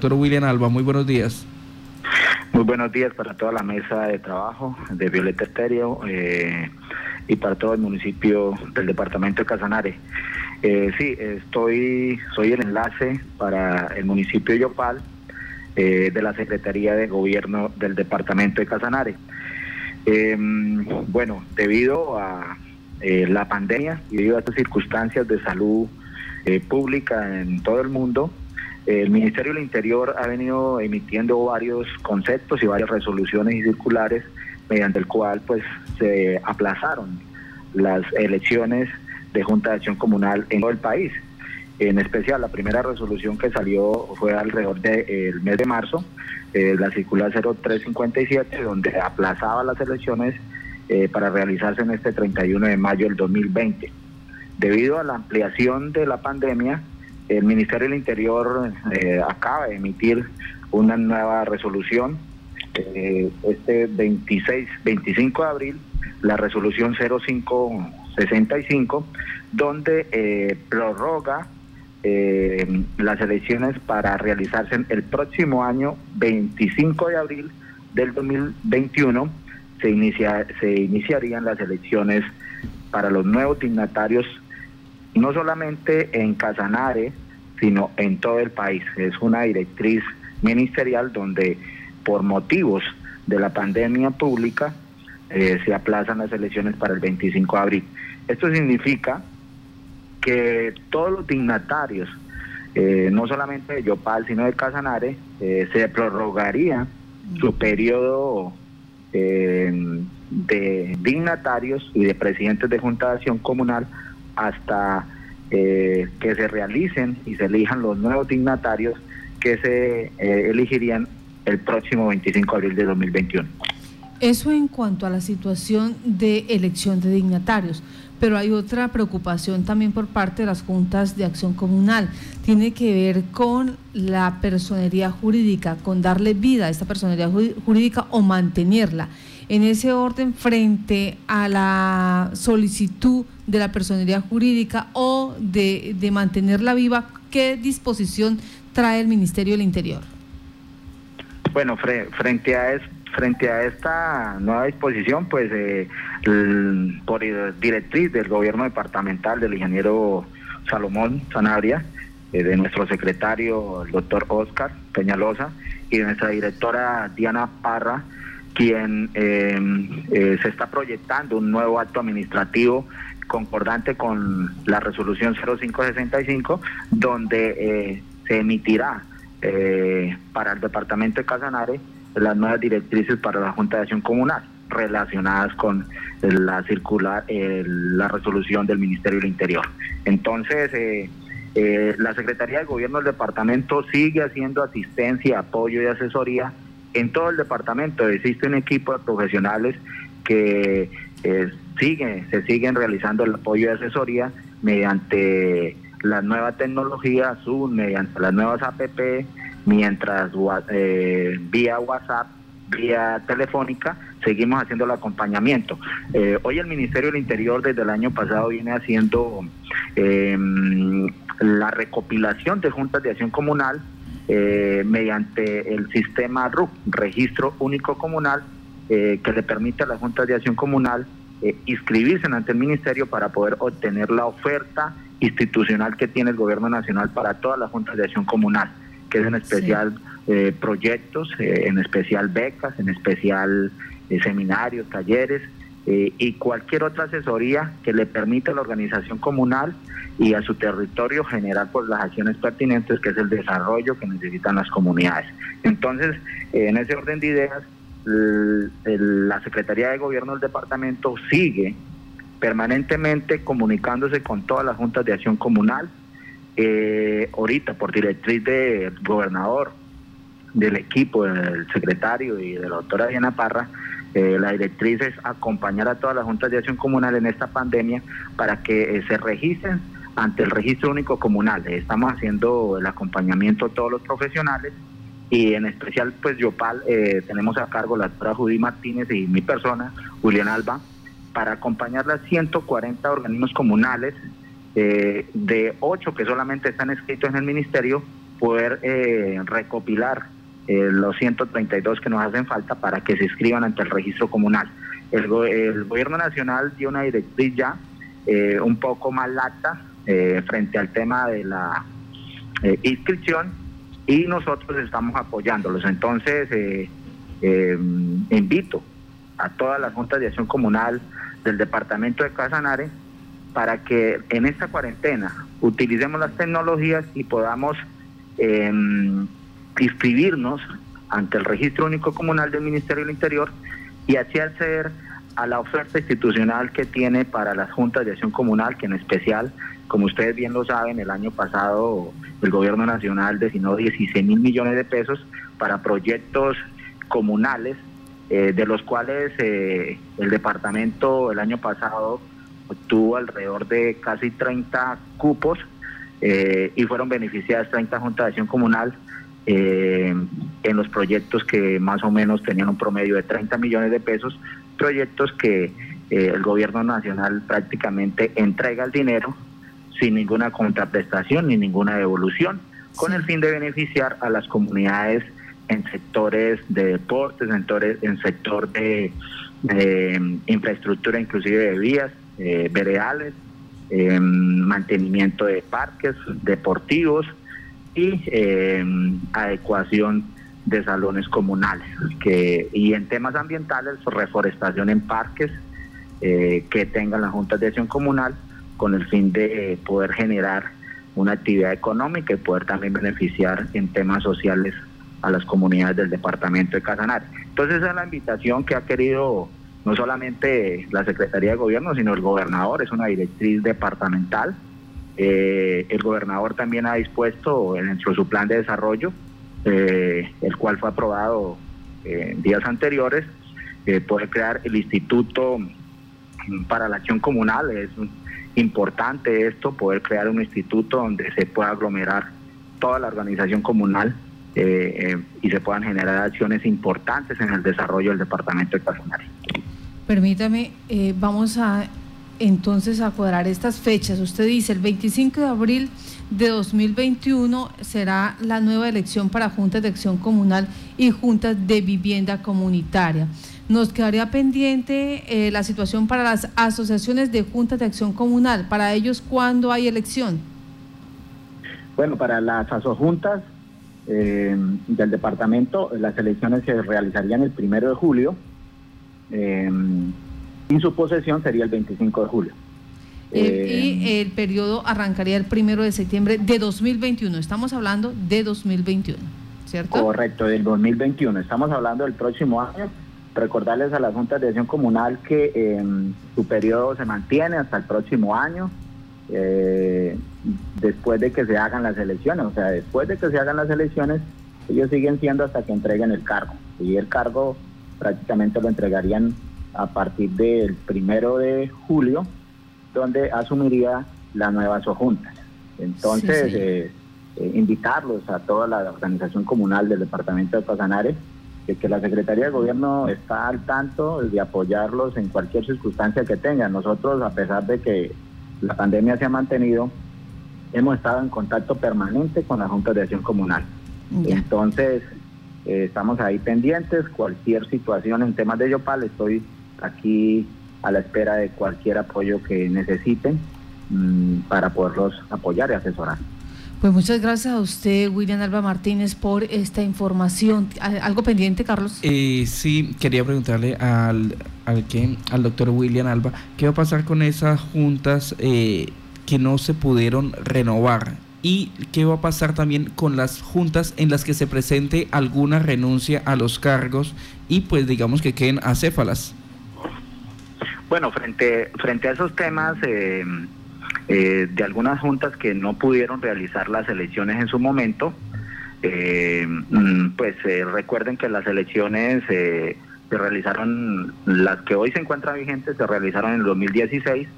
Doctor William Alba, muy buenos días. Muy buenos días para toda la mesa de trabajo de Violeta Estéreo eh, y para todo el municipio del departamento de Casanare. Eh, sí, estoy, soy el enlace para el municipio de Yopal eh, de la Secretaría de Gobierno del departamento de Casanare. Em, bueno, debido a la pandemia y debido a estas circunstancias de salud pública en todo el mundo, el Ministerio del Interior ha venido emitiendo varios conceptos y varias resoluciones y circulares mediante el cual pues se aplazaron las elecciones de Junta de Acción Comunal en todo el país. En especial, la primera resolución que salió fue alrededor del mes de marzo, eh, la circular 0357, donde aplazaba las elecciones eh, para realizarse en este 31 de mayo del 2020. Debido a la ampliación de la pandemia, el Ministerio del Interior eh, acaba de emitir una nueva resolución eh, este 26, 25 de abril, la resolución 0565, donde eh, prorroga las elecciones para realizarse el próximo año 25 de abril del 2021 se inicia, se iniciarían las elecciones para los nuevos dignatarios no solamente en Casanare, sino en todo el país. Es una directriz ministerial donde por motivos de la pandemia pública eh, se aplazan las elecciones para el 25 de abril. Esto significa que todos los dignatarios, eh, no solamente de Yopal, sino de Casanare, eh, se prorrogaría su periodo de dignatarios y de presidentes de Junta de Acción Comunal hasta eh, que se realicen y se elijan los nuevos dignatarios que se eh, elegirían el próximo 25 de abril de 2021. Eso en cuanto a la situación de elección de dignatarios, pero hay otra preocupación también por parte de las juntas de acción comunal. Tiene que ver con la personería jurídica, con darle vida a esta personería jurídica o mantenerla en ese orden frente a la solicitud de la personería jurídica o de, mantenerla viva, ¿qué disposición trae el Ministerio del Interior? Bueno, frente a frente a esta nueva disposición, pues eh, por directriz del gobierno departamental del ingeniero Salomón Sanabria, eh, de nuestro secretario, el doctor Oscar Peñalosa, y de nuestra directora Diana Parra, quien em, eh, se está proyectando un nuevo acto administrativo concordante con la resolución 0565, donde eh, se emitirá eh, para el departamento de Casanare las nuevas directrices para la Junta de Acción Comunal relacionadas con la circular, la resolución del Ministerio del Interior. Entonces, la Secretaría de Gobierno del departamento sigue haciendo asistencia, apoyo y asesoría en todo el departamento existe un equipo de profesionales que eh, se siguen realizando el apoyo y asesoría mediante la nueva tecnología Zoom, mediante las nuevas APP, mientras eh, vía WhatsApp, vía telefónica, seguimos haciendo el acompañamiento. Eh, hoy el Ministerio del Interior desde el año pasado viene haciendo em, la recopilación de juntas de acción comunal eh, mediante el sistema RUC, Registro Único Comunal, eh, que le permite a la Junta de Acción Comunal eh, inscribirse ante el Ministerio para poder obtener la oferta institucional que tiene el Gobierno Nacional para todas las Juntas de Acción Comunal, que es en especial proyectos, en especial becas, en especial seminarios, talleres y cualquier otra asesoría que le permita a la organización comunal y a su territorio generar pues las acciones pertinentes que es el desarrollo que necesitan las comunidades. Entonces, en ese orden de ideas, la Secretaría de Gobierno del departamento sigue permanentemente comunicándose con todas las juntas de acción comunal. Eh, ahorita, por directriz del gobernador, del equipo, del secretario y de la doctora Diana Parra, eh, la directriz es acompañar a todas las juntas de acción comunal en esta pandemia para que eh, se registren ante el registro único comunal. Estamos haciendo el acompañamiento a todos los profesionales y en especial pues Yopal eh, tenemos a cargo la doctora Judy Martínez y mi persona, Julián Alba, para acompañar las 140 organismos comunales, eh, de 8 que solamente están escritos en el ministerio poder eh, recopilar eh, los 132 que nos hacen falta para que se inscriban ante el registro comunal. El, gobierno nacional dio una directriz ya eh, un poco más lata frente al tema de la inscripción y nosotros estamos apoyándolos. Entonces, invito a todas las juntas de acción comunal del departamento de Casanare para que en esta cuarentena utilicemos las tecnologías y podamos eh, inscribirnos ante el registro único comunal del Ministerio del Interior y así acceder a la oferta institucional que tiene para las juntas de acción comunal, que en especial, como ustedes bien lo saben, el año pasado el gobierno nacional destinó 16 mil millones de pesos para proyectos comunales, eh, de los cuales eh, el departamento el año pasado obtuvo alrededor de casi 30 cupos eh, y fueron beneficiadas 30 juntas de acción comunal eh, en los proyectos que más o menos tenían un promedio de 30 millones de pesos, proyectos que eh, el gobierno nacional prácticamente entrega el dinero sin ninguna contraprestación ni ninguna devolución, con el fin de beneficiar a las comunidades en sectores de deportes, en, en sector de, infraestructura, inclusive de vías, eh, veredales, Em, mantenimiento de parques deportivos y em, adecuación de salones comunales. Que, y en temas ambientales, reforestación en parques eh, que tengan las juntas de acción comunal con el fin de poder generar una actividad económica y poder también beneficiar en temas sociales a las comunidades del departamento de Casanare. Entonces esa es la invitación que ha querido no solamente la Secretaría de Gobierno, sino el gobernador, es una directriz departamental. Eh, el gobernador también ha dispuesto dentro de su plan de desarrollo, eh, el cual fue aprobado eh, días anteriores, poder crear el Instituto para la Acción Comunal. Es importante esto, poder crear un instituto donde se pueda aglomerar toda la organización comunal y se puedan generar acciones importantes en el desarrollo del departamento de Casanare. Permítame, vamos a entonces a cuadrar estas fechas. Usted dice el 25 de abril de 2021 será la nueva elección para juntas de acción comunal y juntas de vivienda comunitaria. Nos quedaría pendiente eh, la situación para las asociaciones de juntas de acción comunal. Para ellos, ¿cuándo hay elección? Bueno, para las asojuntas eh, del departamento, las elecciones se realizarían el primero de julio eh, y su posesión sería el 25 de julio. y eh, el periodo arrancaría el primero de septiembre de 2021. Estamos hablando de 2021, ¿cierto? Correcto, del 2021. Estamos hablando del próximo año. Recordarles a las juntas de acción comunal que em, su periodo se mantiene hasta el próximo año, eh, después de que se hagan las elecciones. O sea, después de que se hagan las elecciones, ellos siguen siendo hasta que entreguen el cargo. Y el cargo prácticamente lo entregarían a partir del primero de julio, donde asumiría la nueva sojunta. Entonces, eh, eh, invitarlos a toda la organización comunal del departamento de Casanare, de que la Secretaría de Gobierno está al tanto de apoyarlos en cualquier circunstancia que tengan. Nosotros, a pesar de que la pandemia se ha mantenido, hemos estado en contacto permanente con la Junta de Acción Comunal. Entonces, eh, estamos ahí pendientes, cualquier situación en temas de Yopal, estoy aquí a la espera de cualquier apoyo que necesiten mm, para poderlos apoyar y asesorar. Pues muchas gracias a usted, William Alba Martínez, por esta información. ¿Algo pendiente, Carlos? Eh, sí, quería preguntarle al, al, al doctor William Alba, ¿qué va a pasar con esas juntas eh, que no se pudieron renovar? y qué va a pasar también con las juntas en las que se presente alguna renuncia a los cargos y pues digamos que queden acéfalas. Bueno, frente, frente a esos temas eh, eh, de algunas juntas que no pudieron realizar las elecciones en su momento, eh, mm, pues recuerden que las elecciones se realizaron, las que hoy se encuentran vigentes, se realizaron en el 2016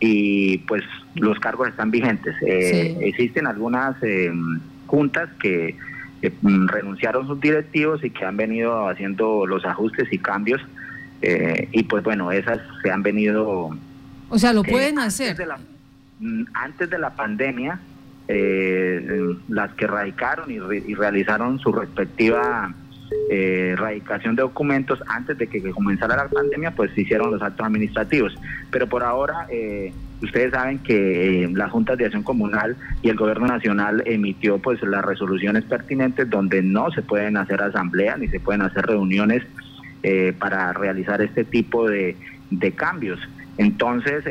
y pues los cargos están vigentes. Eh, existen algunas eh, juntas que mm, renunciaron sus directivos y que han venido haciendo los ajustes y cambios eh, y pues bueno, esas se han venido... O sea, lo pueden hacer. Mm, antes de la pandemia, las que radicaron y, realizaron su respectiva eh, radicación de documentos antes de que, comenzara la pandemia, pues se hicieron los actos administrativos. Pero por ahora, eh, ustedes saben que eh, la Junta de Acción Comunal y el Gobierno Nacional emitió pues las resoluciones pertinentes donde no se pueden hacer asambleas ni se pueden hacer reuniones eh, para realizar este tipo de, de cambios. Entonces,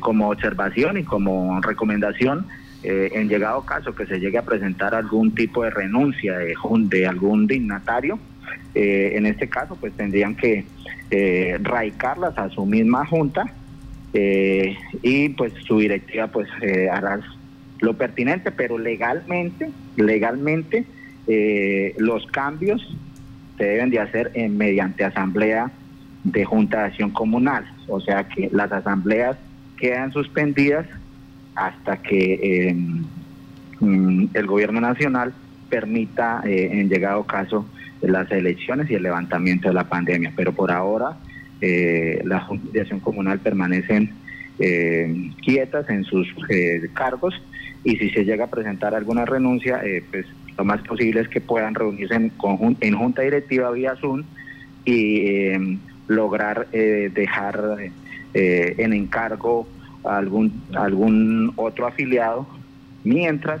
como observación y como recomendación, eh, en llegado caso que se llegue a presentar algún tipo de renuncia de, de algún dignatario, eh, en este caso pues tendrían que eh, radicarlas a su misma junta eh, y pues su directiva pues hará lo pertinente, pero legalmente, legalmente los cambios se deben de hacer en, mediante asamblea de junta de acción comunal, o sea que las asambleas quedan suspendidas hasta que mm, el gobierno nacional permita, eh, en llegado caso, las elecciones y el levantamiento de la pandemia. Pero por ahora eh, las juntas de acción comunal permanecen eh, quietas en sus cargos y si se llega a presentar alguna renuncia, pues lo más posible es que puedan reunirse en, en junta directiva vía Zoom y em, lograr dejar en encargo algún, algún otro afiliado mientras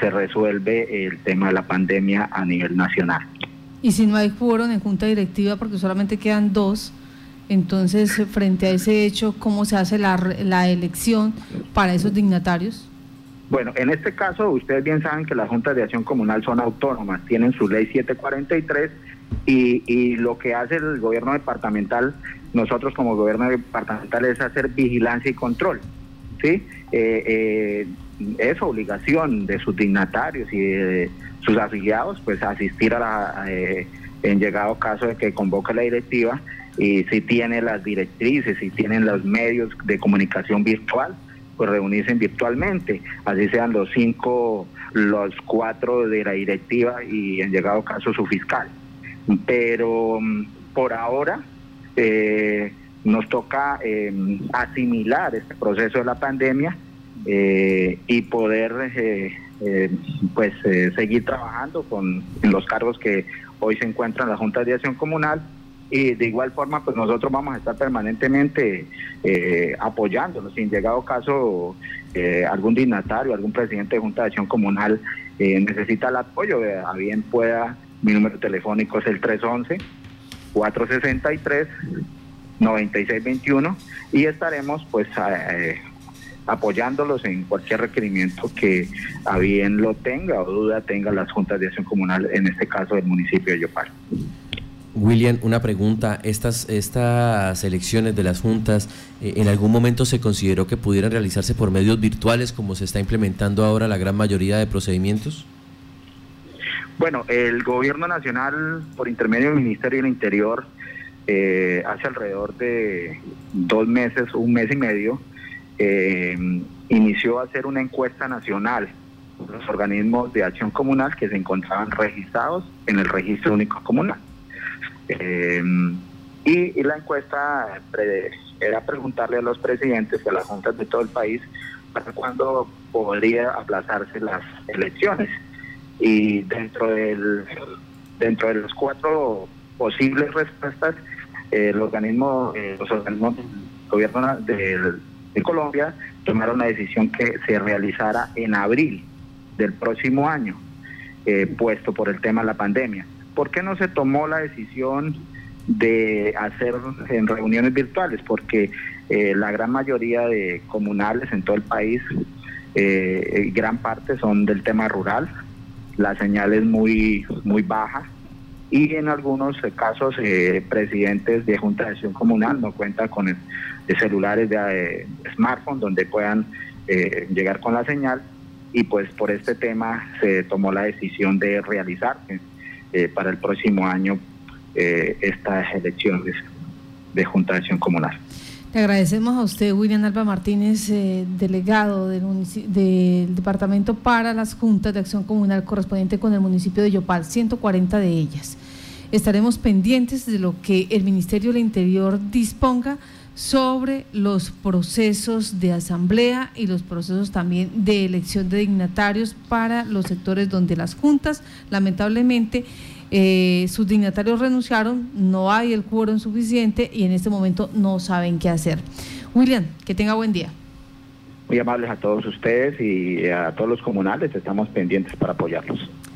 se resuelve el tema de la pandemia a nivel nacional. Y si no hay quórum en junta directiva porque solamente quedan dos, entonces frente a ese hecho, ¿cómo se hace la, la elección para esos dignatarios? Bueno, en este caso ustedes bien saben que las juntas de acción comunal son autónomas, tienen su ley 743 y, y lo que hace el gobierno departamental nosotros como gobierno departamental es hacer vigilancia y control. ¿sí? Eh, eh, obligación de sus dignatarios y de sus afiliados pues asistir a la, eh, en llegado caso de que convoque la directiva y si tiene las directrices, si tienen los medios de comunicación virtual, pues reunirse virtualmente, así sean los cinco, los cuatro de la directiva y en llegado caso su fiscal. Pero mm, por ahora eh, nos toca eh, asimilar este proceso de la pandemia eh, y poder pues seguir trabajando con los cargos que hoy se encuentran en la Junta de Acción Comunal y de igual forma pues nosotros vamos a estar permanentemente apoyándonos si en llegado caso algún dignatario algún presidente de Junta de Acción Comunal necesita el apoyo a bien pueda mi número telefónico es el 311 463 9621 y estaremos pues eh, apoyándolos en cualquier requerimiento que a bien lo tenga o duda tenga las juntas de acción comunal, en este caso del municipio de Yopal. William, una pregunta. Estas, estas elecciones de las juntas, eh, ¿en algún momento se consideró que pudieran realizarse por medios virtuales como se está implementando ahora la gran mayoría de procedimientos? Bueno, el gobierno nacional, por intermedio del Ministerio del Interior, eh, hace alrededor de dos meses, un mes y medio, eh, inició a hacer una encuesta nacional los organismos de acción comunal que se encontraban registrados en el registro único comunal. Eh, y, la encuesta era preguntarle a los presidentes de las juntas de todo el país para cuándo podría aplazarse las elecciones. Y dentro del dentro de las cuatro posibles respuestas el organismo eh, los organismos del gobierno de, Colombia tomaron la decisión que se realizara en abril del próximo año eh, puesto por el tema de la pandemia ¿por qué no se tomó la decisión de hacer en reuniones virtuales? porque eh, la gran mayoría de comunales en todo el país gran parte son del tema rural. La señal es muy, muy baja. Y en algunos casos eh, presidentes de Junta de Acción Comunal no cuentan con celulares de eh, smartphone donde puedan eh, llegar con la señal. Y pues por este tema se tomó la decisión de realizar para el próximo año estas elecciones de Junta de Acción Comunal. Le agradecemos a usted, William Alba Martínez, eh, delegado del, del, Departamento para las Juntas de Acción Comunal correspondiente con el municipio de Yopal, 140 de ellas. Estaremos pendientes de lo que el Ministerio del Interior disponga sobre los procesos de asamblea y los procesos también de elección de dignatarios para los sectores donde las juntas, lamentablemente, eh, sus dignatarios renunciaron, no hay el quórum suficiente y en este momento no saben qué hacer. William, que tenga buen día. Muy amables a todos ustedes y a todos los comunales, estamos pendientes para apoyarlos.